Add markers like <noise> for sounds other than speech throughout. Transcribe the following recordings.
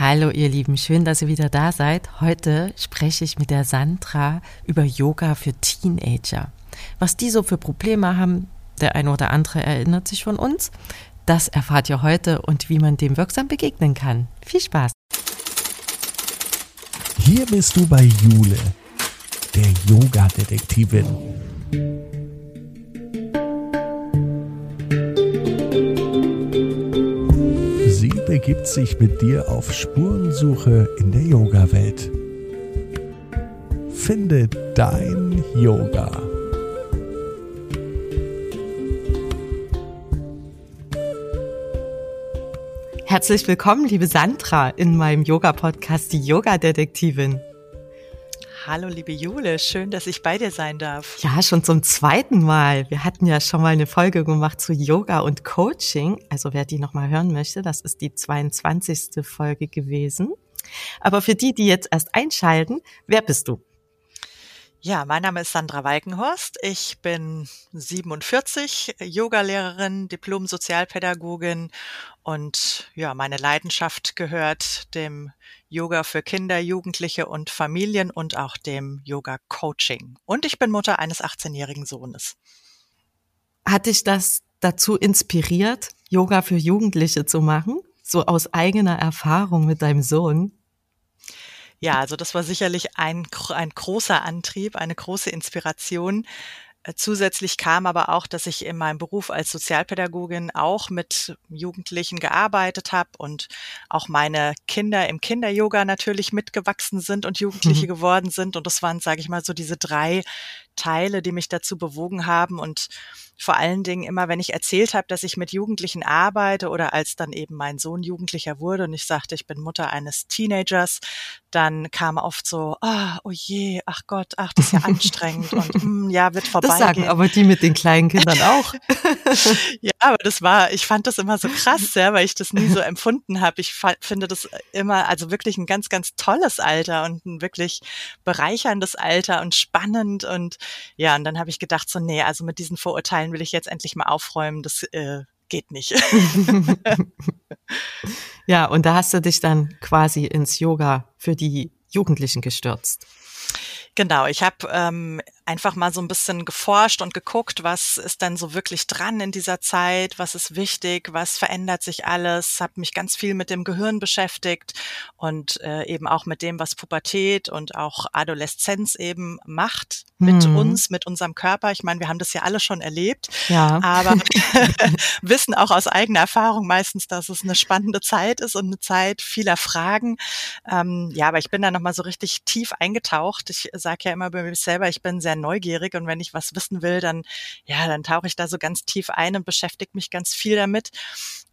Hallo ihr Lieben, schön, dass ihr wieder da seid. Heute spreche ich mit der Sandra über Yoga für Teenager. Was die so für Probleme haben, der eine oder andere erinnert sich von uns. Das erfahrt ihr heute und wie man dem wirksam begegnen kann. Viel Spaß! Hier bist du bei Jule, der Yoga-Detektivin. Begibt sich mit dir auf Spurensuche in der Yoga-Welt. Finde dein Yoga. Herzlich willkommen, liebe Sandra, in meinem Yoga-Podcast, die Yoga-Detektivin. Hallo, liebe Jule, schön, dass ich bei dir sein darf. Ja, schon zum zweiten Mal. Wir hatten ja schon mal eine Folge gemacht zu Yoga und Coaching. Also wer die nochmal hören möchte, das ist die 22. Folge gewesen. Aber für die, die jetzt erst einschalten, wer bist du? Ja, mein Name ist Sandra Walkenhorst. Ich bin 47, Yogalehrerin, Diplom-Sozialpädagogin und ja, meine Leidenschaft gehört dem Yoga für Kinder, Jugendliche und Familien und auch dem Yoga-Coaching. Und ich bin Mutter eines 18-jährigen Sohnes. Hat dich das dazu inspiriert, Yoga für Jugendliche zu machen? So aus eigener Erfahrung mit deinem Sohn? Ja, also das war sicherlich ein, ein großer Antrieb, eine große Inspiration. Äh, zusätzlich kam aber auch, dass ich in meinem Beruf als Sozialpädagogin auch mit Jugendlichen gearbeitet habe und auch meine Kinder im Kinder-Yoga natürlich mitgewachsen sind und <laughs> Jugendliche mhm. geworden sind. Und das waren, sage ich mal, so diese drei Teile, die mich dazu bewogen haben. Und vor allen Dingen immer, wenn ich erzählt habe, dass ich mit Jugendlichen arbeite oder als dann eben mein Sohn Jugendlicher wurde und ich sagte, ich bin Mutter eines Teenagers, dann kam oft so, ah, oh je, ach Gott, ach, das ist ja anstrengend und mm, <laughs> ja, wird vorbei. Das sagen aber die mit den kleinen Kindern auch. <laughs> <laughs> ja, aber das war, ich fand das immer so krass, ja, weil ich das nie so empfunden habe. Ich finde das immer, also wirklich ein ganz, ganz tolles Alter und ein wirklich bereicherndes Alter und spannend und ja, und dann habe ich gedacht so, nee, also mit diesen Vorurteilen will ich jetzt endlich mal aufräumen. Das äh, geht nicht. <laughs> ja, und da hast du dich dann quasi ins Yoga für die Jugendlichen gestürzt. Genau, ich habe ähm, einfach mal so ein bisschen geforscht und geguckt, was ist denn so wirklich dran in dieser Zeit, was ist wichtig, was verändert sich alles, habe mich ganz viel mit dem Gehirn beschäftigt und äh, eben auch mit dem, was Pubertät und auch Adoleszenz eben macht mit mhm. uns, mit unserem Körper. Ich meine, wir haben das ja alle schon erlebt, ja. aber <laughs> <laughs> wissen auch aus eigener Erfahrung meistens, dass es eine spannende Zeit ist und eine Zeit vieler Fragen. Ähm, ja, aber ich bin da nochmal so richtig tief eingetaucht. Ich sage ja immer bei mir selber, ich bin sehr neugierig und wenn ich was wissen will, dann, ja, dann tauche ich da so ganz tief ein und beschäftige mich ganz viel damit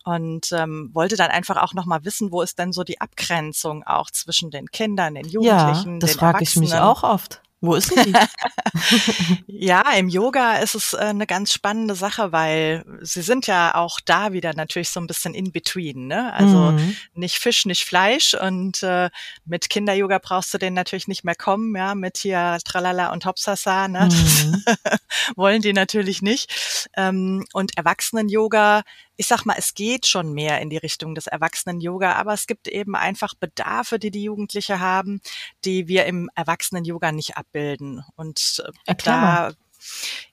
und ähm, wollte dann einfach auch nochmal wissen, wo ist denn so die Abgrenzung auch zwischen den Kindern, den Jugendlichen, ja, das den frage ich mich auch oft. Wo ist die? <laughs> <laughs> ja, im Yoga ist es äh, eine ganz spannende Sache, weil sie sind ja auch da wieder natürlich so ein bisschen in between, ne? Also mhm. nicht Fisch, nicht Fleisch und äh, mit Kinder-Yoga brauchst du den natürlich nicht mehr kommen, ja, mit hier Tralala und Hopsasa, ne? Mhm. <laughs> wollen die natürlich nicht. Ähm, und Erwachsenen-Yoga ich sag mal, es geht schon mehr in die Richtung des Erwachsenen-Yoga, aber es gibt eben einfach Bedarfe, die die Jugendliche haben, die wir im Erwachsenen-Yoga nicht abbilden. Und äh, da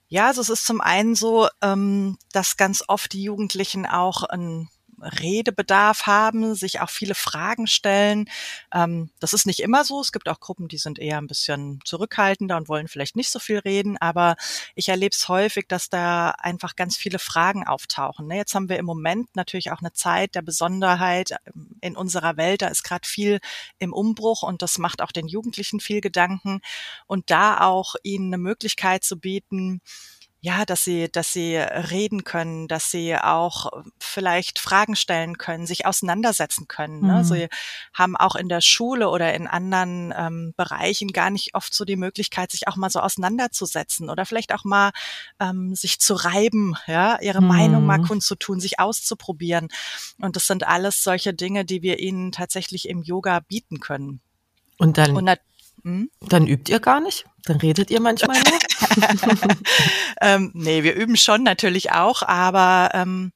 ja, also es ist zum einen so, ähm, dass ganz oft die Jugendlichen auch ein Redebedarf haben, sich auch viele Fragen stellen. Ähm, das ist nicht immer so. Es gibt auch Gruppen, die sind eher ein bisschen zurückhaltender und wollen vielleicht nicht so viel reden. Aber ich erlebe es häufig, dass da einfach ganz viele Fragen auftauchen. Ne? Jetzt haben wir im Moment natürlich auch eine Zeit der Besonderheit ähm, in unserer Welt. Da ist gerade viel im Umbruch und das macht auch den Jugendlichen viel Gedanken. Und da auch ihnen eine Möglichkeit zu bieten, ja, dass sie, dass sie reden können, dass sie auch vielleicht Fragen stellen können, sich auseinandersetzen können. Ne? Mhm. Sie haben auch in der Schule oder in anderen ähm, Bereichen gar nicht oft so die Möglichkeit, sich auch mal so auseinanderzusetzen oder vielleicht auch mal ähm, sich zu reiben, ja, ihre mhm. Meinung mal kundzutun, sich auszuprobieren. Und das sind alles solche Dinge, die wir ihnen tatsächlich im Yoga bieten können. Und dann Und hm? Dann übt ihr gar nicht? Dann redet ihr manchmal nur? <laughs> ähm, nee, wir üben schon natürlich auch, aber ähm,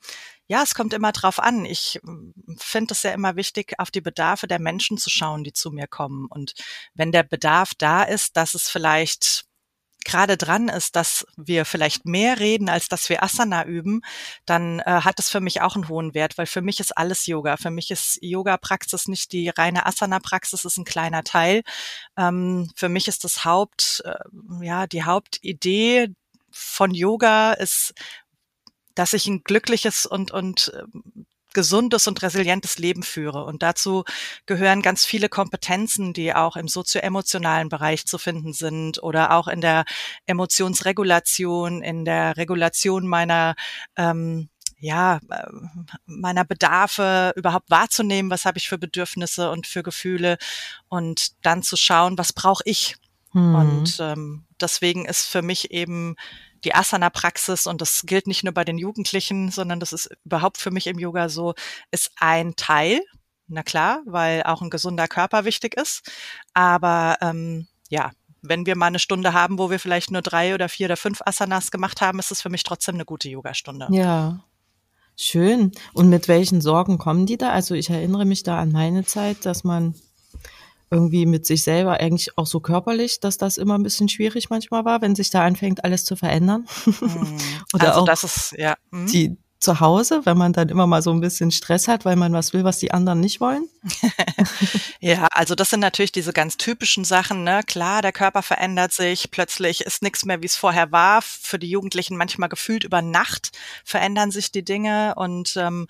ja, es kommt immer drauf an. Ich mm, finde es ja immer wichtig, auf die Bedarfe der Menschen zu schauen, die zu mir kommen. Und wenn der Bedarf da ist, dass es vielleicht gerade dran ist, dass wir vielleicht mehr reden, als dass wir Asana üben, dann äh, hat es für mich auch einen hohen Wert, weil für mich ist alles Yoga. Für mich ist Yoga-Praxis nicht die reine Asana-Praxis, ist ein kleiner Teil. Ähm, für mich ist das Haupt, äh, ja, die Hauptidee von Yoga ist, dass ich ein glückliches und, und ähm, gesundes und resilientes Leben führe. Und dazu gehören ganz viele Kompetenzen, die auch im sozioemotionalen Bereich zu finden sind oder auch in der Emotionsregulation, in der Regulation meiner ähm, ja, äh, meiner Bedarfe überhaupt wahrzunehmen, was habe ich für Bedürfnisse und für Gefühle und dann zu schauen, was brauche ich. Hm. Und ähm, deswegen ist für mich eben die Asana-Praxis, und das gilt nicht nur bei den Jugendlichen, sondern das ist überhaupt für mich im Yoga so, ist ein Teil. Na klar, weil auch ein gesunder Körper wichtig ist. Aber ähm, ja, wenn wir mal eine Stunde haben, wo wir vielleicht nur drei oder vier oder fünf Asanas gemacht haben, ist es für mich trotzdem eine gute Yogastunde. Ja. Schön. Und mit welchen Sorgen kommen die da? Also ich erinnere mich da an meine Zeit, dass man irgendwie mit sich selber eigentlich auch so körperlich, dass das immer ein bisschen schwierig manchmal war, wenn sich da anfängt, alles zu verändern. Mhm. <laughs> Oder also auch das ist, ja. Mhm. die, zu Hause, wenn man dann immer mal so ein bisschen Stress hat, weil man was will, was die anderen nicht wollen? <laughs> ja, also das sind natürlich diese ganz typischen Sachen. Ne? Klar, der Körper verändert sich, plötzlich ist nichts mehr, wie es vorher war. Für die Jugendlichen manchmal gefühlt über Nacht verändern sich die Dinge und ähm,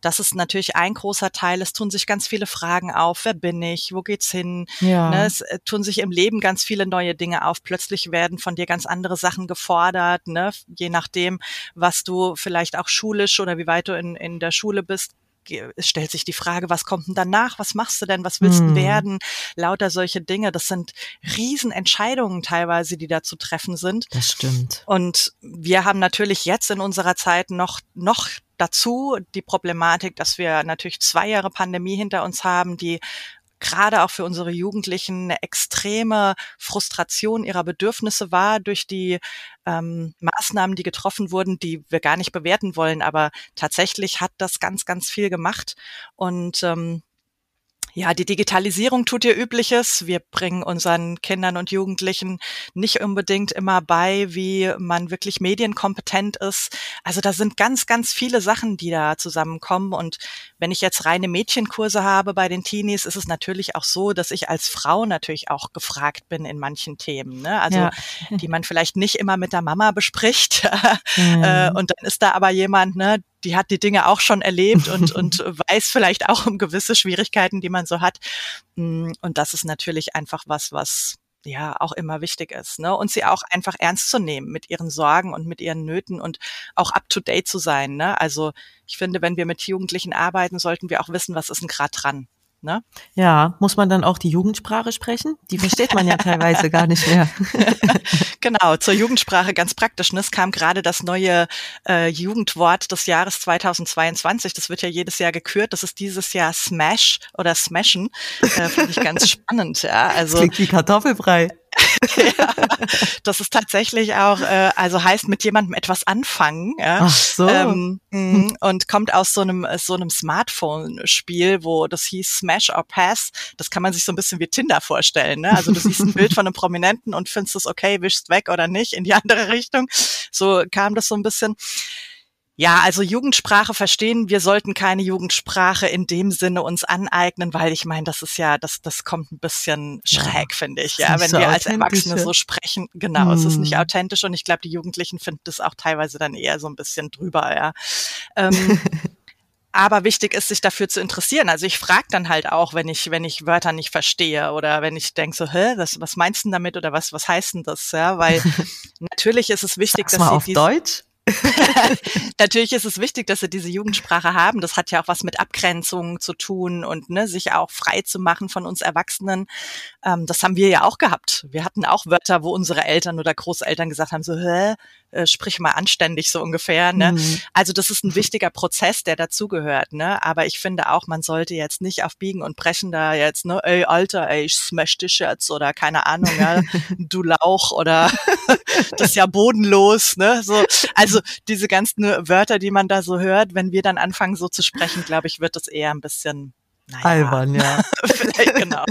das ist natürlich ein großer Teil. Es tun sich ganz viele Fragen auf. Wer bin ich? Wo geht's hin? Ja. Ne? Es äh, tun sich im Leben ganz viele neue Dinge auf. Plötzlich werden von dir ganz andere Sachen gefordert, ne? je nachdem, was du vielleicht auch Schule schulisch oder wie weit du in, in der Schule bist, es stellt sich die Frage, was kommt denn danach? Was machst du denn? Was willst du hm. werden? Lauter solche Dinge. Das sind Riesenentscheidungen teilweise, die da zu treffen sind. Das stimmt. Und wir haben natürlich jetzt in unserer Zeit noch, noch dazu die Problematik, dass wir natürlich zwei Jahre Pandemie hinter uns haben, die gerade auch für unsere Jugendlichen eine extreme Frustration ihrer Bedürfnisse war durch die ähm, Maßnahmen, die getroffen wurden, die wir gar nicht bewerten wollen. Aber tatsächlich hat das ganz, ganz viel gemacht. Und ähm, ja, die Digitalisierung tut ihr Übliches. Wir bringen unseren Kindern und Jugendlichen nicht unbedingt immer bei, wie man wirklich medienkompetent ist. Also da sind ganz, ganz viele Sachen, die da zusammenkommen. Und wenn ich jetzt reine Mädchenkurse habe bei den Teenies, ist es natürlich auch so, dass ich als Frau natürlich auch gefragt bin in manchen Themen. Ne? Also ja. die man vielleicht nicht immer mit der Mama bespricht. <laughs> mhm. und dann ist da aber jemand, ne, die hat die Dinge auch schon erlebt und, <laughs> und weiß vielleicht auch um gewisse Schwierigkeiten, die man so hat. Mm, und das ist natürlich einfach was, was ja auch immer wichtig ist, ne? Und sie auch einfach ernst zu nehmen mit ihren Sorgen und mit ihren Nöten und auch up to date zu sein. Ne? Also ich finde, wenn wir mit Jugendlichen arbeiten, sollten wir auch wissen, was ist denn gerade dran. Ne? Ja, muss man dann auch die Jugendsprache sprechen? Die versteht man ja teilweise gar nicht mehr. <laughs> genau, zur Jugendsprache ganz praktisch. Ne? Es kam gerade das neue äh, Jugendwort des Jahres 2022. Das wird ja jedes Jahr gekürt. Das ist dieses Jahr Smash oder Smashen. Äh, Finde ich ganz <laughs> spannend. Ja, also das klingt wie Kartoffelbrei. <laughs> ja, das ist tatsächlich auch, äh, also heißt mit jemandem etwas anfangen. Ja? Ach so. Ähm, mhm, und kommt aus so einem so einem Smartphone-Spiel, wo das hieß Smash or Pass. Das kann man sich so ein bisschen wie Tinder vorstellen. Ne? Also du siehst ein Bild von einem Prominenten und findest es okay, wischst weg oder nicht in die andere Richtung. So kam das so ein bisschen. Ja, also Jugendsprache verstehen. Wir sollten keine Jugendsprache in dem Sinne uns aneignen, weil ich meine, das ist ja, das, das kommt ein bisschen schräg, ja, finde ich. Ja, wenn so wir als Erwachsene so sprechen. Genau, hm. es ist nicht hm. authentisch und ich glaube, die Jugendlichen finden das auch teilweise dann eher so ein bisschen drüber, ja. Ähm, <laughs> aber wichtig ist, sich dafür zu interessieren. Also ich frage dann halt auch, wenn ich, wenn ich Wörter nicht verstehe oder wenn ich denke so, hä, was, was meinst du damit oder was, was heißt denn das? Ja, weil <laughs> natürlich ist es wichtig, Sag's dass mal sie auf Deutsch. <laughs> Natürlich ist es wichtig, dass sie diese Jugendsprache haben. Das hat ja auch was mit Abgrenzung zu tun und ne, sich auch frei zu machen von uns Erwachsenen. Ähm, das haben wir ja auch gehabt. Wir hatten auch Wörter, wo unsere Eltern oder Großeltern gesagt haben, so, hä, äh, sprich mal anständig so ungefähr. Ne? Mhm. Also das ist ein wichtiger Prozess, der dazugehört. Ne? Aber ich finde auch, man sollte jetzt nicht auf Biegen und Brechen da jetzt, ne, ey, Alter, ey, ich smash dich jetzt oder keine Ahnung, ja, <laughs> du Lauch oder <laughs> das ist ja bodenlos. Ne? So, also Also diese ganzen Wörter, die man da so hört, wenn wir dann anfangen so zu sprechen, glaube ich, wird das eher ein bisschen naja, albern, ja. <laughs> Vielleicht genau.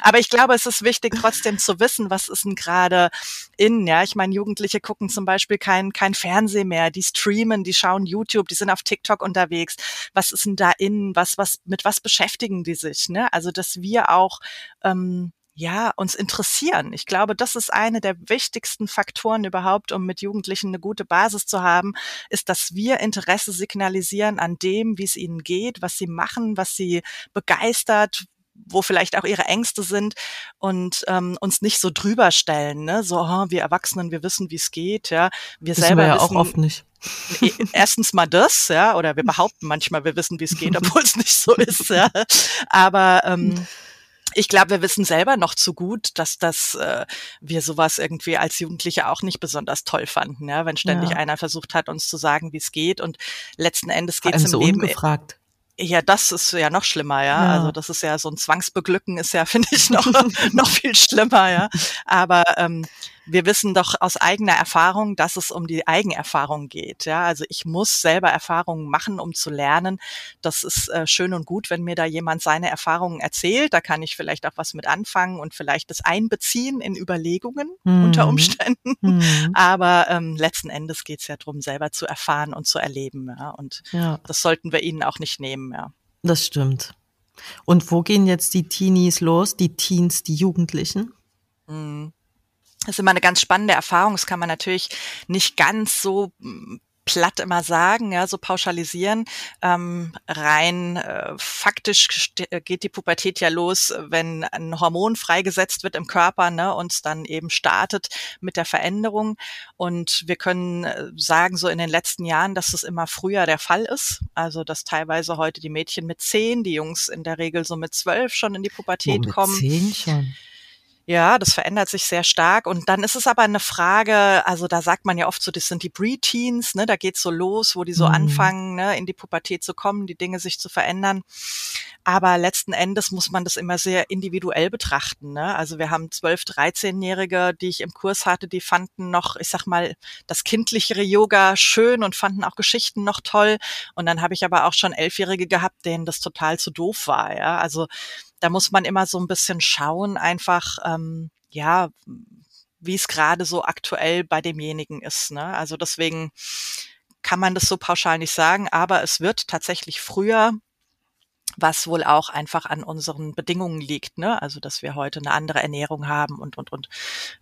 Aber ich glaube, es ist wichtig, trotzdem zu wissen, was ist denn gerade in, ja. Ich meine, Jugendliche gucken zum Beispiel kein, kein Fernsehen mehr, die streamen, die schauen YouTube, die sind auf TikTok unterwegs. Was ist denn da in? Was, was, mit was beschäftigen die sich, ne? Also, dass wir auch, ähm, ja, uns interessieren. Ich glaube, das ist eine der wichtigsten Faktoren überhaupt, um mit Jugendlichen eine gute Basis zu haben, ist, dass wir Interesse signalisieren an dem, wie es ihnen geht, was sie machen, was sie begeistert, wo vielleicht auch ihre Ängste sind und ähm, uns nicht so drüber stellen, ne? So, oh, wir Erwachsenen, wir wissen, wie es geht, ja. Wir wissen selber wir ja wissen, auch oft nicht. Erstens mal das, ja, oder wir <laughs> behaupten manchmal, wir wissen, wie es geht, obwohl es nicht so ist, ja. Aber ähm, ich glaube, wir wissen selber noch zu gut, dass das äh, wir sowas irgendwie als Jugendliche auch nicht besonders toll fanden, ja, wenn ständig ja. einer versucht hat, uns zu sagen, wie es geht und letzten Endes geht es im so Leben ungefragt. Ja, das ist ja noch schlimmer, ja. ja. Also das ist ja so ein Zwangsbeglücken ist ja, <laughs> finde ich, noch, noch viel schlimmer, ja. Aber ähm, wir wissen doch aus eigener Erfahrung, dass es um die Eigenerfahrung geht. Ja, also ich muss selber Erfahrungen machen, um zu lernen. Das ist äh, schön und gut, wenn mir da jemand seine Erfahrungen erzählt. Da kann ich vielleicht auch was mit anfangen und vielleicht das einbeziehen in Überlegungen mhm. unter Umständen. Mhm. <laughs> Aber ähm, letzten Endes geht es ja darum, selber zu erfahren und zu erleben. Ja, und ja. das sollten wir ihnen auch nicht nehmen. Ja. Das stimmt. Und wo gehen jetzt die Teenies los, die Teens, die Jugendlichen? Mhm. Das ist immer eine ganz spannende Erfahrung. Das kann man natürlich nicht ganz so hm, platt immer sagen, ja, so pauschalisieren. Ähm, rein äh, faktisch äh, geht die Pubertät ja los, wenn ein Hormon freigesetzt wird im Körper ne, und dann eben startet mit der Veränderung. Und wir können äh, sagen, so in den letzten Jahren, dass es immer früher der Fall ist. Also dass teilweise heute die Mädchen mit zehn, die Jungs in der Regel so mit zwölf schon in die Pubertät oh, mit kommen. Zehn schon. Ja, das verändert sich sehr stark. Und dann ist es aber eine Frage, also da sagt man ja oft so, das sind die Preteens, ne, da geht's so los, wo die so mhm. anfangen, ne, in die Pubertät zu kommen, die Dinge sich zu verändern. Aber letzten Endes muss man das immer sehr individuell betrachten. Ne? Also wir haben 12-, 13-Jährige, die ich im Kurs hatte, die fanden noch, ich sag mal, das kindlichere Yoga schön und fanden auch Geschichten noch toll. Und dann habe ich aber auch schon Elfjährige gehabt, denen das total zu doof war. Ja? Also da muss man immer so ein bisschen schauen, einfach, ähm, ja, wie es gerade so aktuell bei demjenigen ist. Ne? Also deswegen kann man das so pauschal nicht sagen, aber es wird tatsächlich früher was wohl auch einfach an unseren Bedingungen liegt, ne? Also dass wir heute eine andere Ernährung haben und und und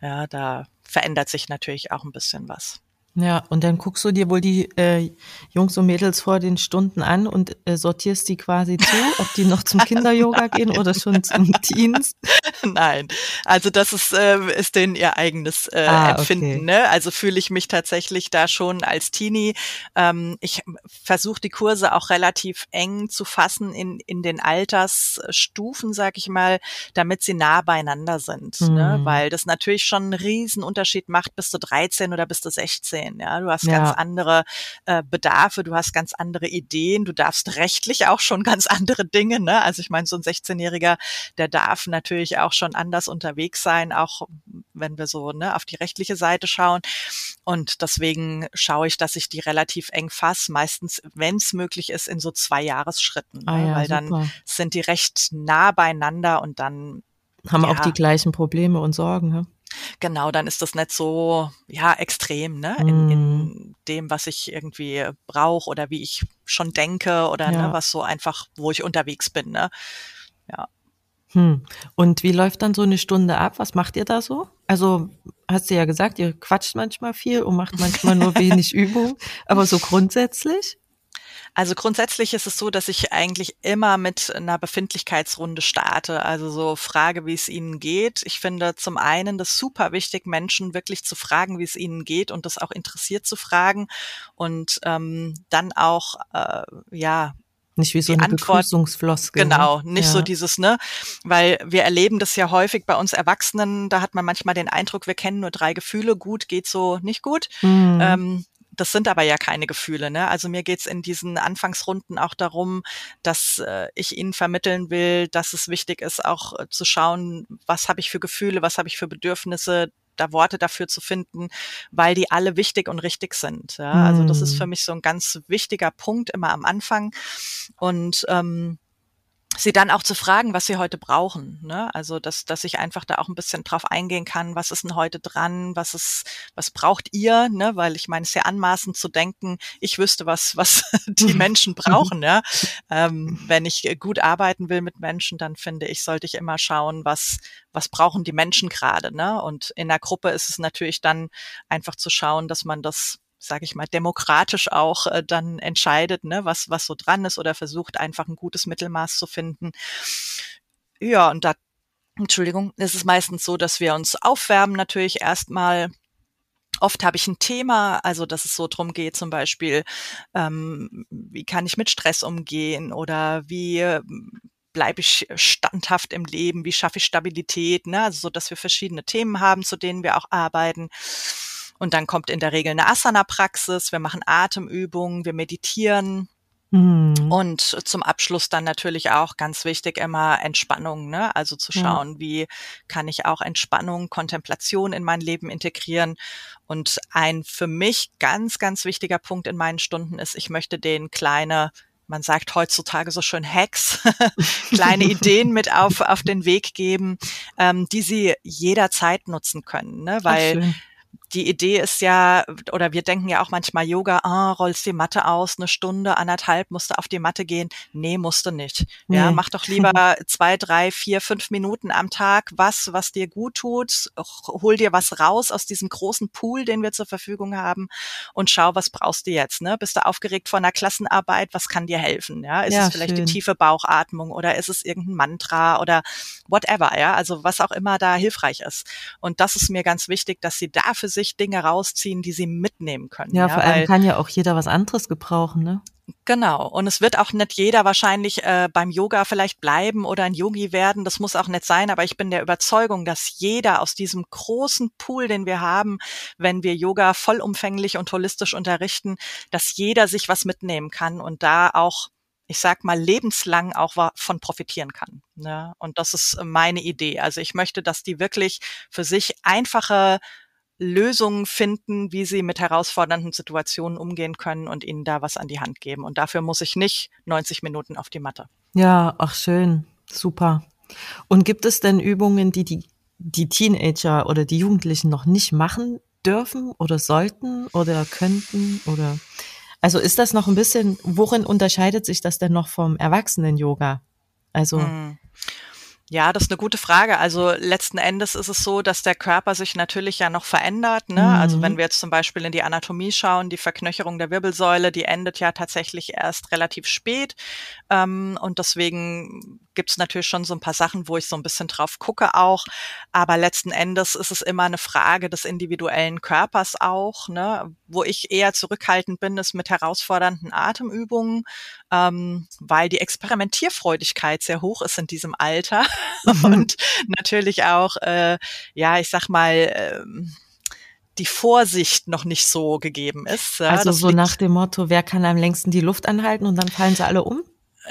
ja, da verändert sich natürlich auch ein bisschen was. Ja, und dann guckst du dir wohl die äh, Jungs und Mädels vor den Stunden an und äh, sortierst die quasi zu, ob die noch zum <laughs> Kinder-Yoga gehen oder schon zum <laughs> Teens? Nein, also das ist, äh, ist denen ihr eigenes äh, ah, Empfinden. Okay. Ne? Also fühle ich mich tatsächlich da schon als Teenie. Ähm, ich versuche die Kurse auch relativ eng zu fassen in, in den Altersstufen, sag ich mal, damit sie nah beieinander sind. Ne? Mhm. Ne? Weil das natürlich schon einen riesen Unterschied macht, bis du 13 oder bis du 16 sehen. Ja, du hast ja. ganz andere äh, Bedarfe, du hast ganz andere Ideen, du darfst rechtlich auch schon <laughs> ganz andere Dinge. Ne? Also ich meine, so ein 16-Jähriger, der darf natürlich auch schon anders unterwegs sein, auch wenn wir so ne, auf die rechtliche Seite schauen. Und deswegen schaue ich, dass ich die relativ eng fasse, meistens, wenn es möglich ist, in so zwei Jahresschritten, ah, ne? ja, weil super. dann sind die recht nah beieinander und dann haben ja. auch die gleichen Probleme und Sorgen. Ne? Genau, dann ist das nicht so ja extrem, ne? In, in mhm. dem, was ich irgendwie brauche oder wie ich schon denke oder ne, ja. ne, was so einfach, wo ich unterwegs bin, ne? Ja. Hm. Und wie läuft dann so eine Stunde ab? Was macht ihr da so? Also hast du ja gesagt, ihr quatscht manchmal viel und macht manchmal nur <laughs> wenig Übung, aber so grundsätzlich? Also grundsätzlich ist es so, dass ich eigentlich immer mit einer Befindlichkeitsrunde starte. Also so Frage, wie es ihnen geht. Ich finde zum einen das super wichtig, Menschen wirklich zu fragen, wie es ihnen geht und das auch interessiert zu fragen und ähm, dann auch äh, ja nicht wie so eine Antwort, Begrüßungsfloskel. Ne? Genau, nicht ja. so dieses, ne? Weil wir erleben das ja häufig bei uns Erwachsenen, da hat man manchmal den Eindruck, wir kennen nur drei Gefühle, gut geht so, nicht gut. Mhm. Ähm, das sind aber ja keine Gefühle. Ne? Also mir geht's in diesen Anfangsrunden auch darum, dass äh, ich Ihnen vermitteln will, dass es wichtig ist, auch äh, zu schauen, was habe ich für Gefühle, was habe ich für Bedürfnisse, da Worte dafür zu finden, weil die alle wichtig und richtig sind. Ja? Also das ist für hm. mich so ein ganz wichtiger Punkt immer am Anfang. Und ähm, sie dann auch zu fragen, was sie heute brauchen. Ne? Also, dass, dass ich einfach da auch ein bisschen drauf eingehen kann, was ist denn heute dran, was ist, was braucht ihr, ne? Weil ich meine, es ist ja anmaßend zu denken, ich wüsste, was, was <laughs> die <laughs> Menschen brauchen. ja? Ähm, wenn ich gut arbeiten will mit Menschen, dann finde ich, sollte ich immer schauen, was, was brauchen die Menschen gerade. Ne? Und in der Gruppe ist es natürlich dann einfach zu schauen, dass man das sage ich mal, demokratisch auch äh, dann entscheidet, ne, was, was so dran ist oder versucht einfach ein gutes Mittelmaß zu finden. Ja, und da, Entschuldigung, ist es meistens so, dass wir uns aufwärmen natürlich erstmal Oft habe ich ein Thema, also dass es so drum geht, zum Beispiel, ähm, wie kann ich mit Stress umgehen oder wie ähm, bleibe ich standhaft im Leben, wie schaffe ich Stabilität, ne? also so, dass wir verschiedene Themen haben, zu denen wir auch arbeiten. Und dann kommt in der Regel eine Asana-Praxis, wir machen Atemübungen, wir meditieren. Mhm. Und zum Abschluss dann natürlich auch ganz wichtig immer Entspannung, ne? Also zu schauen, ja. wie kann ich auch Entspannung, Kontemplation in mein Leben integrieren. Und ein für mich ganz, ganz wichtiger Punkt in meinen Stunden ist, ich möchte den kleine man sagt heutzutage so schön Hacks, <laughs> kleine Ideen mit auf, auf den Weg geben, ähm, die sie jederzeit nutzen können. Ne? Weil die Idee ist ja, oder wir denken ja auch manchmal Yoga, ah, rollst die Matte aus, eine Stunde, anderthalb, musste auf die Matte gehen. Nee, musste nicht. Nee. Ja, mach doch lieber <laughs> zwei, drei, vier, fünf Minuten am Tag was, was dir gut tut. Hol dir was raus aus diesem großen Pool, den wir zur Verfügung haben und schau, was brauchst du jetzt, ne? Bist du aufgeregt vor einer Klassenarbeit? Was kann dir helfen? Ja, ist ja, es vielleicht schön. die tiefe Bauchatmung oder ist es irgendein Mantra oder whatever, ja? Also was auch immer da hilfreich ist. Und das ist mir ganz wichtig, dass sie da für sich Dinge rausziehen, die sie mitnehmen können. Ja, ja vor allem weil, kann ja auch jeder was anderes gebrauchen, ne? Genau. Und es wird auch nicht jeder wahrscheinlich äh, beim Yoga vielleicht bleiben oder ein Yogi werden. Das muss auch nicht sein. Aber ich bin der Überzeugung, dass jeder aus diesem großen Pool, den wir haben, wenn wir Yoga vollumfänglich und holistisch unterrichten, dass jeder sich was mitnehmen kann und da auch ich sag mal, lebenslang auch von profitieren kann. Ne? Und das ist meine Idee. Also ich möchte, dass die wirklich für sich einfache Lösungen finden, wie sie mit herausfordernden Situationen umgehen können und ihnen da was an die Hand geben. Und dafür muss ich nicht 90 Minuten auf die Matte. Ja, ach schön, super. Und gibt es denn Übungen, die die, die Teenager oder die Jugendlichen noch nicht machen dürfen oder sollten oder könnten oder also ist das noch ein bisschen, worin unterscheidet sich das denn noch vom Erwachsenen-Yoga? Also. Hm. Ja, das ist eine gute Frage. Also letzten Endes ist es so, dass der Körper sich natürlich ja noch verändert. Ne? Mhm. Also wenn wir jetzt zum Beispiel in die Anatomie schauen, die Verknöcherung der Wirbelsäule, die endet ja tatsächlich erst relativ spät. Ähm, und deswegen gibt es natürlich schon so ein paar Sachen, wo ich so ein bisschen drauf gucke auch. Aber letzten Endes ist es immer eine Frage des individuellen Körpers auch. Ne? Wo ich eher zurückhaltend bin, ist mit herausfordernden Atemübungen, ähm, weil die Experimentierfreudigkeit sehr hoch ist in diesem Alter <laughs> mhm. und natürlich auch, äh, ja, ich sag mal, ähm, die Vorsicht noch nicht so gegeben ist. Also das so nach dem Motto, wer kann am längsten die Luft anhalten und dann fallen sie alle um?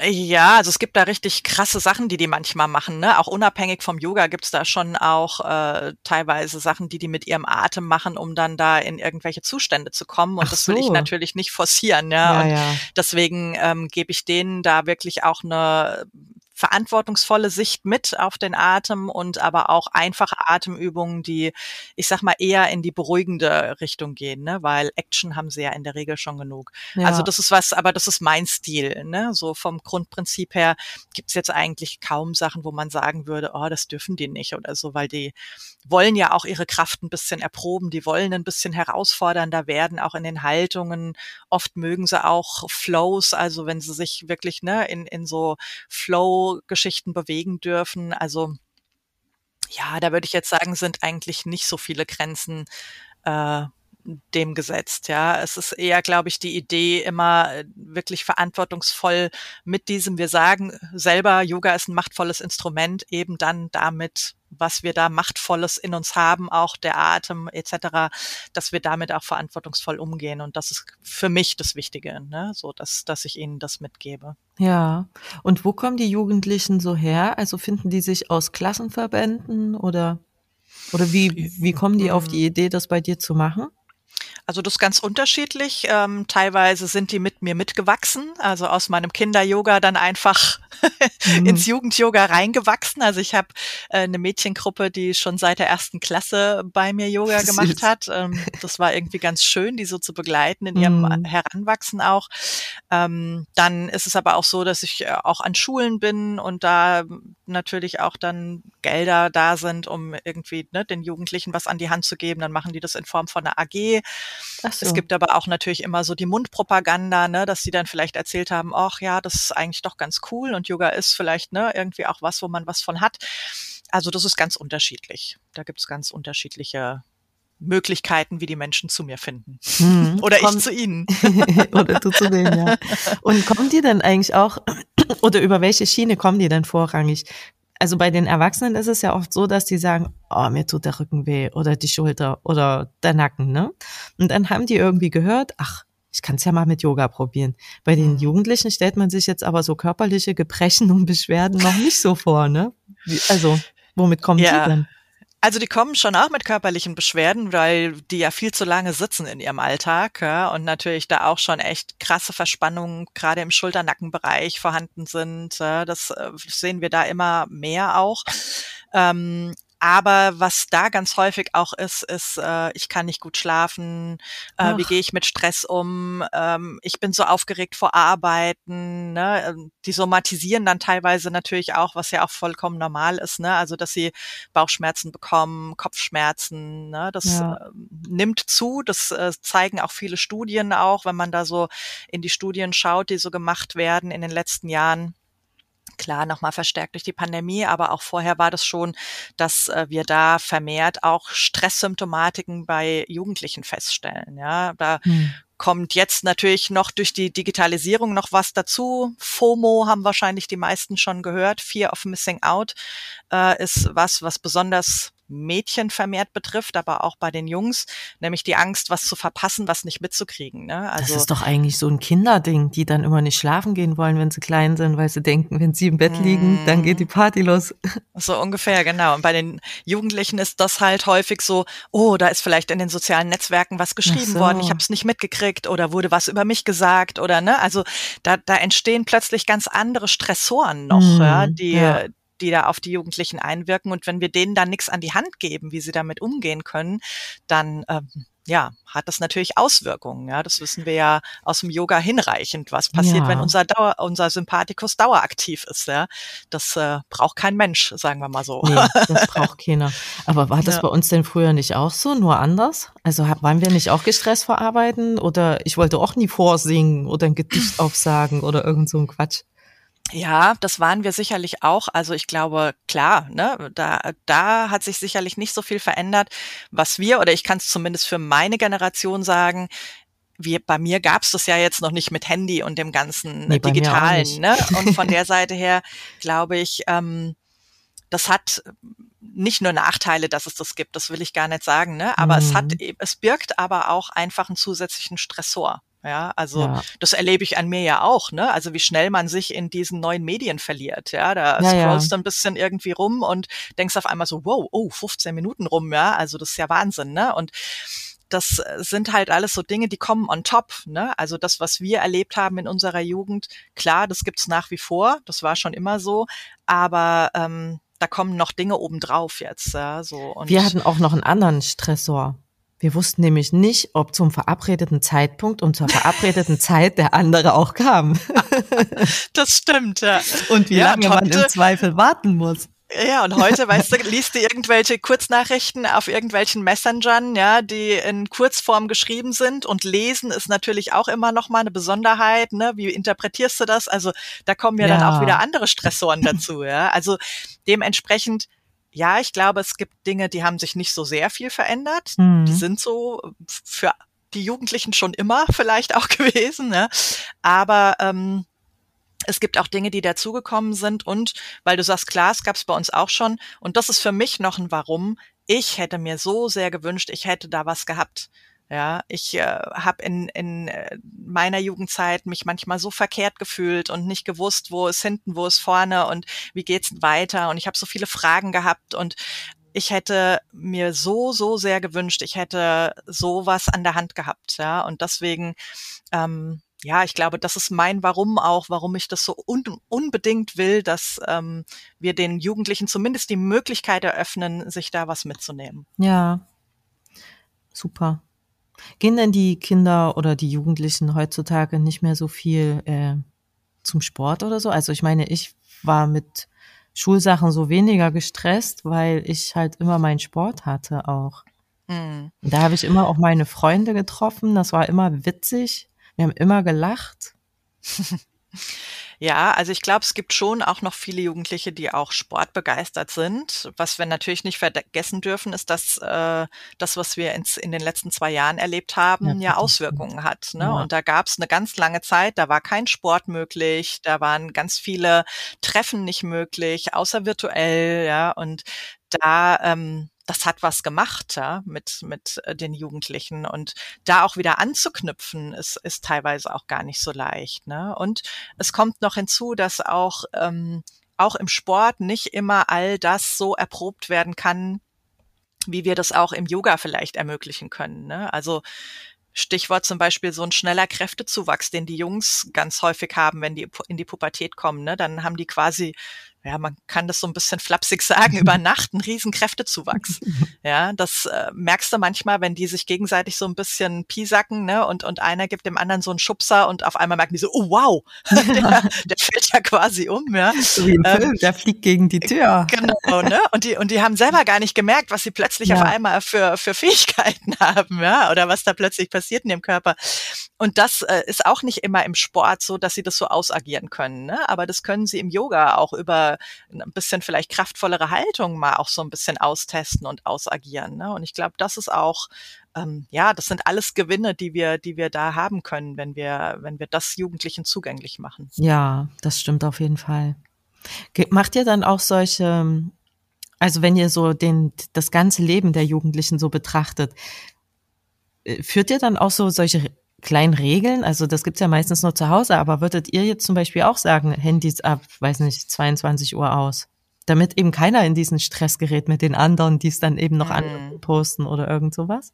Ja, also es gibt da richtig krasse Sachen, die die manchmal machen. Ne? Auch unabhängig vom Yoga gibt's da schon auch äh, teilweise Sachen, die die mit ihrem Atem machen, um dann da in irgendwelche Zustände zu kommen. Und Ach das will ich natürlich nicht forcieren. Ja? ja, ja. deswegen ähm, gebe ich denen da wirklich auch eine verantwortungsvolle Sicht mit auf den Atem und aber auch einfache Atemübungen, die, ich sag mal, eher in die beruhigende Richtung gehen, ne? weil Action haben sie ja in der Regel schon genug. Ja. Also das ist was, aber das ist mein Stil. Ne? So vom Grundprinzip her gibt's jetzt eigentlich kaum Sachen, wo man sagen würde, oh, das dürfen die nicht oder so, weil die wollen ja auch ihre Kraft ein bisschen erproben, die wollen ein bisschen herausfordernder werden, auch in den Haltungen. Oft mögen sie auch Flows, also wenn sie sich wirklich ne, in, in so Flow Geschichten bewegen dürfen. Also ja, da würde ich jetzt sagen, sind eigentlich nicht so viele Grenzen äh, dem gesetzt. Ja, es ist eher, glaube ich, die Idee, immer äh, wirklich verantwortungsvoll mit diesem, wir sagen selber, Yoga ist ein machtvolles Instrument, eben dann damit was wir da Machtvolles in uns haben, auch der Atem etc., dass wir damit auch verantwortungsvoll umgehen. Und das ist für mich das Wichtige, ne? so dass, dass ich ihnen das mitgebe. Ja, und wo kommen die Jugendlichen so her? Also finden die sich aus Klassenverbänden oder? Oder wie, wie kommen die auf die Idee, das bei dir zu machen? Also das ist ganz unterschiedlich. Ähm, teilweise sind die mit mir mitgewachsen, also aus meinem Kinder-Yoga dann einfach <laughs> mhm. ins Jugend-Yoga reingewachsen. Also ich habe äh, eine Mädchengruppe, die schon seit der ersten Klasse bei mir Yoga <laughs> gemacht hat. Ähm, das war irgendwie ganz schön, die so zu begleiten in ihrem mhm. Heranwachsen auch. Ähm, dann ist es aber auch so, dass ich äh, auch an Schulen bin und da natürlich auch dann Gelder da sind, um irgendwie ne, den Jugendlichen was an die Hand zu geben. Dann machen die das in Form von einer AG. So. Es gibt aber auch natürlich immer so die Mundpropaganda, ne, dass sie dann vielleicht erzählt haben, ach ja, das ist eigentlich doch ganz cool und Yoga ist vielleicht ne, irgendwie auch was, wo man was von hat. Also das ist ganz unterschiedlich. Da gibt es ganz unterschiedliche Möglichkeiten, wie die Menschen zu mir finden. Hm, <laughs> oder komm, ich zu ihnen. <laughs> oder du zu denen, ja. Und kommen die dann eigentlich auch, oder über welche Schiene kommen die denn vorrangig? Also bei den Erwachsenen ist es ja oft so, dass die sagen, oh, mir tut der Rücken weh oder die Schulter oder der Nacken, ne? Und dann haben die irgendwie gehört, ach, ich kann es ja mal mit Yoga probieren. Bei den mhm. Jugendlichen stellt man sich jetzt aber so körperliche Gebrechen und Beschwerden noch nicht so vor, ne? Also, womit kommen ja. die denn? Also die kommen schon auch mit körperlichen Beschwerden, weil die ja viel zu lange sitzen in ihrem Alltag ja, und natürlich da auch schon echt krasse Verspannungen gerade im Schulternackenbereich vorhanden sind. Ja, das äh, sehen wir da immer mehr auch. Ähm, aber was da ganz häufig auch ist, ist, äh, ich kann nicht gut schlafen, äh, wie gehe ich mit Stress um, ähm, ich bin so aufgeregt vor Arbeiten, ne? Ähm, die somatisieren dann teilweise natürlich auch, was ja auch vollkommen normal ist, ne? also dass sie Bauchschmerzen bekommen, Kopfschmerzen, ne? das ja. äh, nimmt zu, das äh, zeigen auch viele Studien auch, wenn man da so in die Studien schaut, die so gemacht werden in den letzten Jahren Klar, nochmal verstärkt durch die Pandemie, aber auch vorher war das schon, dass äh, wir da vermehrt auch Stresssymptomatiken bei Jugendlichen feststellen. Ja, da hm. kommt jetzt natürlich noch durch die Digitalisierung noch was dazu. FOMO haben wahrscheinlich die meisten schon gehört. Fear of Missing Out äh, ist was, was besonders Mädchen vermehrt betrifft, aber auch bei den Jungs, nämlich die Angst, was zu verpassen, was nicht mitzukriegen. Ne? Also, das ist doch eigentlich so ein Kinderding, die dann immer nicht schlafen gehen wollen, wenn sie klein sind, weil sie denken, wenn sie im Bett liegen, mm. dann geht die Party los. So ungefähr, genau. Und bei den Jugendlichen ist das halt häufig so, oh, da ist vielleicht in den sozialen Netzwerken was geschrieben so. worden, ich habe es nicht mitgekriegt oder wurde was über mich gesagt oder ne, also da, da entstehen plötzlich ganz andere Stressoren noch, mm, ja, die, ja die da auf die Jugendlichen einwirken. Und wenn wir denen dann nichts an die Hand geben, wie sie damit umgehen können, dann ähm, ja, hat das natürlich Auswirkungen. Ja, das wissen wir ja aus dem Yoga hinreichend. Was passiert, ja. wenn unser Dauer, unser Sympathikus daueraktiv ist? Ja, das äh, braucht kein Mensch, sagen wir mal so. Nee, das <laughs> braucht keiner. Aber war das ja. bei uns denn früher nicht auch so, nur anders? Also waren wir nicht auch gestresst vor Arbeiten oder ich wollte auch nie vorsingen oder ein Gedicht aufsagen oder irgend so ein Quatsch? Ja, das waren wir sicherlich auch. Also ich glaube, klar, ne, da, da hat sich sicherlich nicht so viel verändert. Was wir, oder ich kann es zumindest für meine Generation sagen, wie, bei mir gab's das ja jetzt noch nicht mit Handy und dem ganzen nee, Digitalen. Ne? Und von <laughs> der Seite her glaube ich, ähm, das hat nicht nur Nachteile, dass es das gibt, das will ich gar nicht sagen, ne? Aber mhm. es hat, mhm. es birgt aber auch einfach einen zusätzlichen Stressor. Ja, also ja. das erlebe ich an mir ja auch, ne? Also wie schnell man sich in diesen neuen Medien verliert, ja. Da ja, scrollst du ein bisschen irgendwie rum und denkst auf einmal so, wow, oh, 15 Minuten rum, ja. Also das ist ja Wahnsinn, ne? Und das sind halt alles so Dinge, die kommen on top. Ne? Also das, was wir erlebt haben in unserer Jugend, klar, das gibt's nach wie vor, das war schon immer so, aber ähm, da kommen noch Dinge obendrauf jetzt. Ja, so. Und wir hatten auch noch einen anderen Stressor. Wir wussten nämlich nicht, ob zum verabredeten Zeitpunkt und zur verabredeten <laughs> Zeit der andere auch kam. <laughs> das stimmt, ja. Und wie ja, lange man im Zweifel warten muss. Ja, und heute, weißt du, liest du irgendwelche Kurznachrichten auf irgendwelchen Messengern, ja, die in Kurzform geschrieben sind und lesen ist natürlich auch immer noch mal eine Besonderheit, ne? Wie interpretierst du das? Also, da kommen ja, ja. dann auch wieder andere Stressoren dazu, ja. Also, dementsprechend ja, ich glaube, es gibt Dinge, die haben sich nicht so sehr viel verändert. Mhm. Die sind so für die Jugendlichen schon immer <laughs> vielleicht auch gewesen. Ne? Aber ähm, es gibt auch Dinge, die dazugekommen sind und weil du sagst, klar, es gab es bei uns auch schon und das ist für mich noch ein Warum. Ich hätte mir so sehr gewünscht, ich hätte da was gehabt. Ja, ich äh, habe in, in äh, meiner Jugendzeit mich manchmal so verkehrt gefühlt und nicht gewusst, wo ist hinten, wo ist vorne und wie geht's weiter. Und ich habe so viele Fragen gehabt und ich hätte mir so, so sehr gewünscht, ich hätte sowas an der Hand gehabt, ja. Und deswegen, ähm, ja, ich glaube, das ist mein Warum auch, warum ich das so un unbedingt will, dass ähm, wir den Jugendlichen zumindest die Möglichkeit eröffnen, sich da was mitzunehmen. Ja, super. Gehen denn die Kinder oder die Jugendlichen heutzutage nicht mehr so viel äh, zum Sport oder so? Also ich meine, ich war mit Schulsachen so weniger gestresst, weil ich halt immer meinen Sport hatte auch. Mhm. Da habe ich immer auch meine Freunde getroffen. Das war immer witzig. Wir haben immer gelacht. <laughs> Ja, also ich glaube, es gibt schon auch noch viele Jugendliche, die auch sportbegeistert sind. Was wir natürlich nicht vergessen dürfen, ist, dass äh, das, was wir ins, in den letzten zwei Jahren erlebt haben, ja, ja Auswirkungen hat. Ne? Ja. Und da gab es eine ganz lange Zeit, da war kein Sport möglich, da waren ganz viele Treffen nicht möglich, außer virtuell, ja. Und da ähm, das hat was gemacht ja, mit, mit äh, den Jugendlichen. Und da auch wieder anzuknüpfen, ist, ist teilweise auch gar nicht so leicht. Ne? Und es kommt noch hinzu, dass auch, ähm, auch im Sport nicht immer all das so erprobt werden kann, wie wir das auch im Yoga vielleicht ermöglichen können. Ne? Also Stichwort zum Beispiel so ein schneller Kräftezuwachs, den die Jungs ganz häufig haben, wenn die in die Pubertät kommen. Ne? Dann haben die quasi ja, man kann das so ein bisschen flapsig sagen, über <laughs> Nacht einen riesen Kräftezuwachs. <laughs> Ja, das äh, merkst du manchmal, wenn die sich gegenseitig so ein bisschen piesacken, ne, und, und einer gibt dem anderen so einen Schubser und auf einmal merken die so, oh wow, <laughs> der, der fällt ja quasi um, ja. So wie im ähm, Film, der fliegt gegen die Tür. Genau, ne, und die, und die haben selber gar nicht gemerkt, was sie plötzlich ja. auf einmal für, für Fähigkeiten haben, ja, oder was da plötzlich passiert in dem Körper. Und das äh, ist auch nicht immer im Sport so, dass sie das so ausagieren können, ne, aber das können sie im Yoga auch über ein bisschen vielleicht kraftvollere Haltung mal auch so ein bisschen austesten und ausagieren. Ne? Und ich glaube, das ist auch ähm, ja, das sind alles Gewinne, die wir, die wir da haben können, wenn wir, wenn wir das Jugendlichen zugänglich machen. Ja, das stimmt auf jeden Fall. Macht ihr dann auch solche, also wenn ihr so den, das ganze Leben der Jugendlichen so betrachtet, äh, führt ihr dann auch so solche kleinen Regeln? Also das gibt's ja meistens nur zu Hause, aber würdet ihr jetzt zum Beispiel auch sagen, Handys ab, weiß nicht, 22 Uhr aus? Damit eben keiner in diesen Stress gerät mit den anderen, die es dann eben noch mhm. posten oder irgend sowas?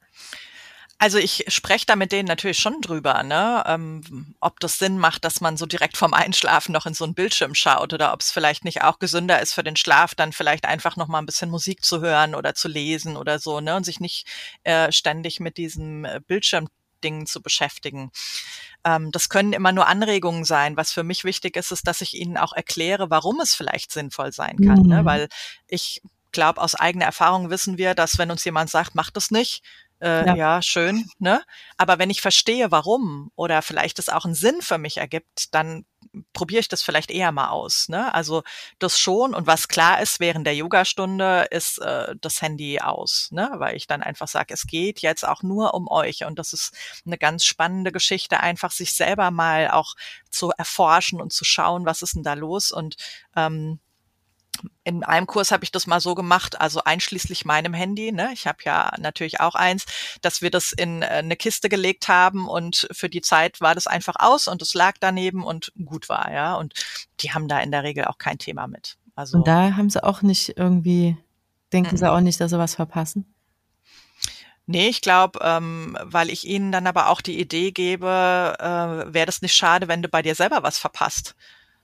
Also ich spreche da mit denen natürlich schon drüber, ne? Ähm, ob das Sinn macht, dass man so direkt vom Einschlafen noch in so einen Bildschirm schaut oder ob es vielleicht nicht auch gesünder ist für den Schlaf, dann vielleicht einfach noch mal ein bisschen Musik zu hören oder zu lesen oder so, ne? Und sich nicht äh, ständig mit diesem äh, Bildschirm Dingen zu beschäftigen. Ähm, das können immer nur Anregungen sein. Was für mich wichtig ist, ist, dass ich ihnen auch erkläre, warum es vielleicht sinnvoll sein kann. Ne? Mhm. Ne? Weil ich glaube, aus eigener Erfahrung wissen wir, dass wenn uns jemand sagt, mach das nicht, äh, ja. ja. schön, ne? Aber wenn ich verstehe, warum oder vielleicht es auch einen Sinn für mich ergibt, dann probiere ich das vielleicht eher mal aus. Ne? Also das schon. Und was klar ist, während der Yogastunde ist äh, das Handy aus, ne? weil ich dann einfach sage, es geht jetzt auch nur um euch. Und das ist eine ganz spannende Geschichte, einfach sich selber mal auch zu erforschen und zu schauen, was ist denn da los. Und ähm, in einem Kurs habe ich das mal so gemacht, also einschließlich meinem Handy, ne? ich habe ja natürlich auch eins, dass wir das in äh, eine Kiste gelegt haben und für die Zeit war das einfach aus und es lag daneben und gut war, ja. Und die haben da in der Regel auch kein Thema mit. Also und da haben sie auch nicht irgendwie, denken mhm. sie auch nicht, dass sie was verpassen? Nee, ich glaube, ähm, weil ich ihnen dann aber auch die Idee gebe, äh, wäre das nicht schade, wenn du bei dir selber was verpasst.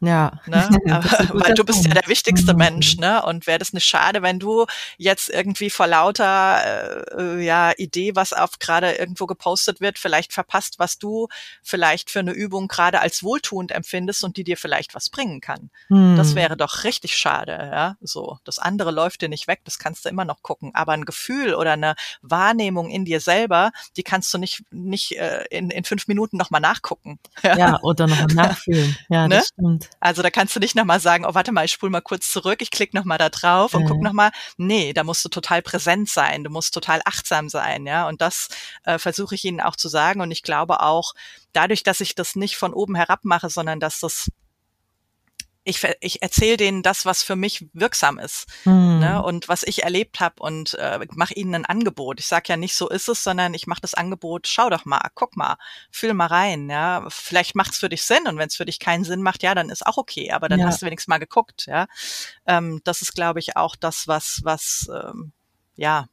Ja. Ne? <laughs> Weil du bist ja der wichtigste mhm. Mensch, ne? Und wäre das nicht schade, wenn du jetzt irgendwie vor lauter äh, ja, Idee, was auf gerade irgendwo gepostet wird, vielleicht verpasst, was du vielleicht für eine Übung gerade als wohltuend empfindest und die dir vielleicht was bringen kann. Hm. Das wäre doch richtig schade, ja. So. Das andere läuft dir nicht weg, das kannst du immer noch gucken. Aber ein Gefühl oder eine Wahrnehmung in dir selber, die kannst du nicht, nicht äh, in, in fünf Minuten nochmal nachgucken. <laughs> Ja, ja oder nochmal <laughs> nachfühlen. Ja, ne? das stimmt. Also da kannst du nicht nochmal sagen, oh, warte mal, ich spule mal kurz zurück, ich klicke nochmal da drauf und mhm. guck nochmal. Nee, da musst du total präsent sein, du musst total achtsam sein, ja. Und das äh, versuche ich ihnen auch zu sagen. Und ich glaube auch, dadurch, dass ich das nicht von oben herab mache, sondern dass das ich, ich erzähle denen das, was für mich wirksam ist mhm. ne, und was ich erlebt habe und äh, mache ihnen ein Angebot. Ich sage ja nicht, so ist es, sondern ich mache das Angebot, schau doch mal, guck mal, fühl mal rein. Ja, Vielleicht macht es für dich Sinn und wenn es für dich keinen Sinn macht, ja, dann ist auch okay, aber dann ja. hast du wenigstens mal geguckt. Ja, ähm, Das ist, glaube ich, auch das, was, was ähm, ja,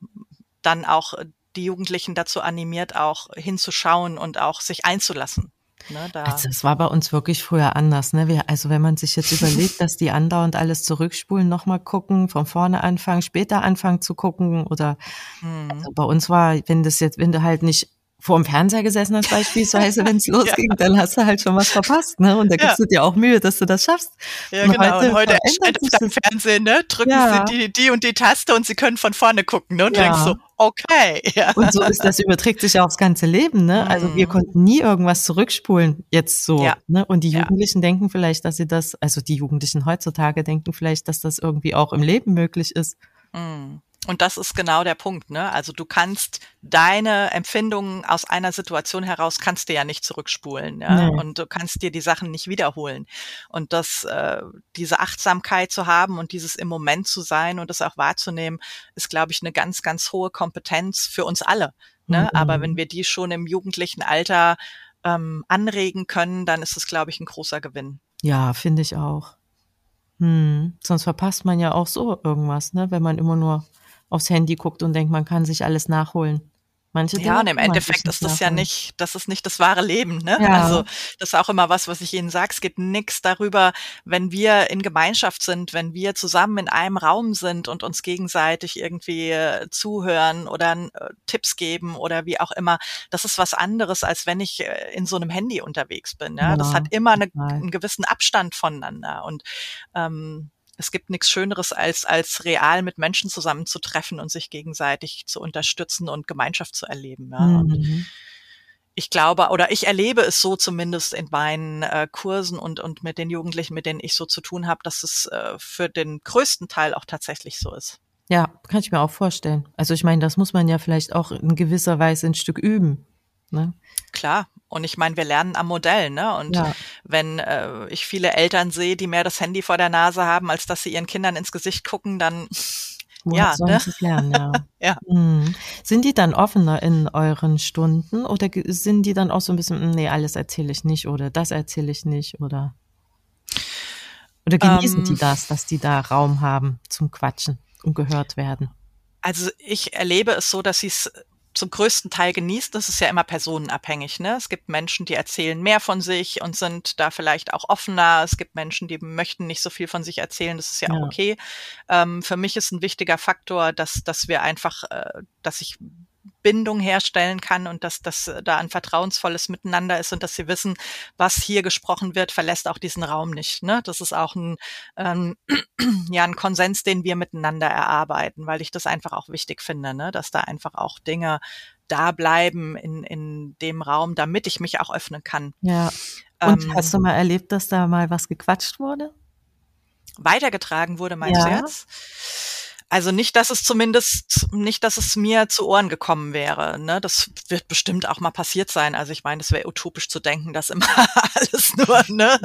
dann auch die Jugendlichen dazu animiert, auch hinzuschauen und auch sich einzulassen. Ne, da. Also es war bei uns wirklich früher anders. Ne? Wir, also wenn man sich jetzt <laughs> überlegt, dass die andauernd alles zurückspulen, nochmal gucken, von vorne anfangen, später anfangen zu gucken oder mhm. also bei uns war, wenn das jetzt, wenn du halt nicht vor dem Fernseher gesessen hast beispielsweise, wenn es <laughs> losging, ja. dann hast du halt schon was verpasst, ne? Und da gibst ja. du dir auch Mühe, dass du das schaffst. Ja, und genau. Heute und heute erscheint auf deinem Fernsehen, ne? Drücken ja. sie die, die und die Taste und sie können von vorne gucken, ne? Und ja. denkst so, okay. <laughs> Ja. Und so ist das, überträgt sich ja aufs ganze Leben, ne? Also wir mhm. konnten nie irgendwas zurückspulen, jetzt so, ja. ne? Und die Jugendlichen denken vielleicht, dass sie das, also die Jugendlichen heutzutage denken vielleicht, dass das irgendwie auch im Leben möglich ist. Mhm. Und das ist genau der Punkt, ne? Also du kannst deine Empfindungen aus einer Situation heraus kannst du ja nicht zurückspulen, ja? Nee. Und du kannst dir die Sachen nicht wiederholen. Und das, äh, diese Achtsamkeit zu haben und dieses im Moment zu sein und das auch wahrzunehmen, ist, glaube ich, eine ganz, ganz hohe Kompetenz für uns alle. Ne? Mhm. Aber wenn wir die schon im jugendlichen Alter ähm, anregen können, dann ist es, glaube ich, ein großer Gewinn. Ja, finde ich auch. Hm. Sonst verpasst man ja auch so irgendwas, ne? Wenn man immer nur aufs Handy guckt und denkt, man kann sich alles nachholen. Manche Dinge ja, und im Endeffekt ist das ja nicht, das ist nicht das wahre Leben. Ne? Ja. Also das ist auch immer was, was ich Ihnen sage. Es geht nichts darüber, wenn wir in Gemeinschaft sind, wenn wir zusammen in einem Raum sind und uns gegenseitig irgendwie äh, zuhören oder äh, Tipps geben oder wie auch immer. Das ist was anderes, als wenn ich äh, in so einem Handy unterwegs bin. Ja? ja das hat immer eine, einen gewissen Abstand voneinander. Und ähm, es gibt nichts Schöneres, als, als real mit Menschen zusammenzutreffen und sich gegenseitig zu unterstützen und Gemeinschaft zu erleben. Ja. Mhm. ich glaube, oder ich erlebe es so zumindest in meinen äh, Kursen und, und mit den Jugendlichen, mit denen ich so zu tun habe, dass es äh, für den größten Teil auch tatsächlich so ist. Ja, kann ich mir auch vorstellen. Also ich meine, das muss man ja vielleicht auch in gewisser Weise ein Stück üben. Ne? Klar. Und ich meine, wir lernen am Modell, ne? Und ja. wenn äh, ich viele Eltern sehe, die mehr das Handy vor der Nase haben, als dass sie ihren Kindern ins Gesicht gucken, dann Woher ja, sollen ne? sie lernen, ja. <laughs> ja. Mhm. Sind die dann offener in euren Stunden oder sind die dann auch so ein bisschen, hm, nee, alles erzähle ich nicht oder das erzähle ich nicht oder oder genießen ähm, die das, dass die da Raum haben zum Quatschen und gehört werden? Also ich erlebe es so, dass sie es zum größten Teil genießt. Das ist ja immer personenabhängig. Ne? Es gibt Menschen, die erzählen mehr von sich und sind da vielleicht auch offener. Es gibt Menschen, die möchten nicht so viel von sich erzählen. Das ist ja, ja. auch okay. Ähm, für mich ist ein wichtiger Faktor, dass, dass wir einfach, äh, dass ich Bindung herstellen kann und dass das da ein vertrauensvolles Miteinander ist und dass sie wissen, was hier gesprochen wird, verlässt auch diesen Raum nicht. Ne? Das ist auch ein, ähm, <clears throat> ja, ein Konsens, den wir miteinander erarbeiten, weil ich das einfach auch wichtig finde, ne? dass da einfach auch Dinge da bleiben in, in dem Raum, damit ich mich auch öffnen kann. Ja. Und ähm, hast du mal erlebt, dass da mal was gequatscht wurde? Weitergetragen wurde, meinst ja. du jetzt? Also nicht, dass es zumindest, nicht, dass es mir zu Ohren gekommen wäre. Ne? Das wird bestimmt auch mal passiert sein. Also ich meine, es wäre utopisch zu denken, dass immer <laughs> alles nur, ne,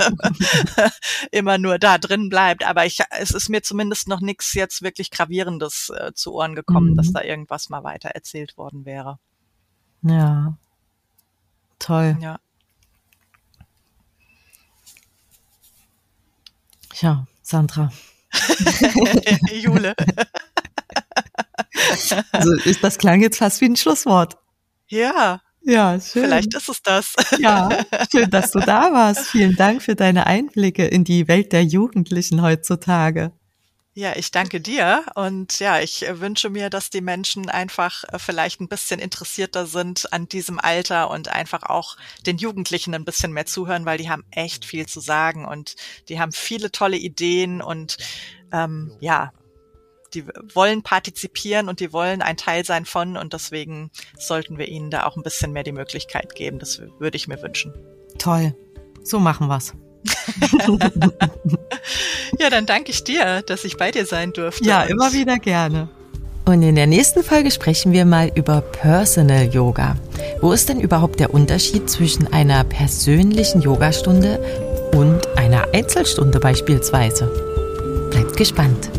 <laughs> immer nur da drin bleibt. Aber ich, es ist mir zumindest noch nichts jetzt wirklich Gravierendes äh, zu Ohren gekommen, mhm. dass da irgendwas mal weiter erzählt worden wäre. Ja. Toll. Ja. Ja, Sandra. <laughs> Jule. also ist, das klang jetzt fast wie ein Schlusswort. Ja. Ja, schön. Vielleicht ist es das. Ja, <laughs> schön, dass du da warst. Vielen Dank für deine Einblicke in die Welt der Jugendlichen heutzutage. Ja, ich danke dir und ja, ich wünsche mir, dass die Menschen einfach äh, vielleicht ein bisschen interessierter sind an diesem Alter und einfach auch den Jugendlichen ein bisschen mehr zuhören, weil die haben echt viel zu sagen und die haben viele tolle Ideen und ähm, ja, die wollen partizipieren und die wollen ein Teil sein von und deswegen sollten wir ihnen da auch ein bisschen mehr die Möglichkeit geben. Das würde ich mir wünschen. Toll. So machen wir's. <laughs> ja, dann danke ich dir, dass ich bei dir sein durfte. Ja, immer wieder gerne. Und in der nächsten Folge sprechen wir mal über Personal Yoga. Wo ist denn überhaupt der Unterschied zwischen einer persönlichen Yogastunde und einer Einzelstunde beispielsweise? Bleibt gespannt.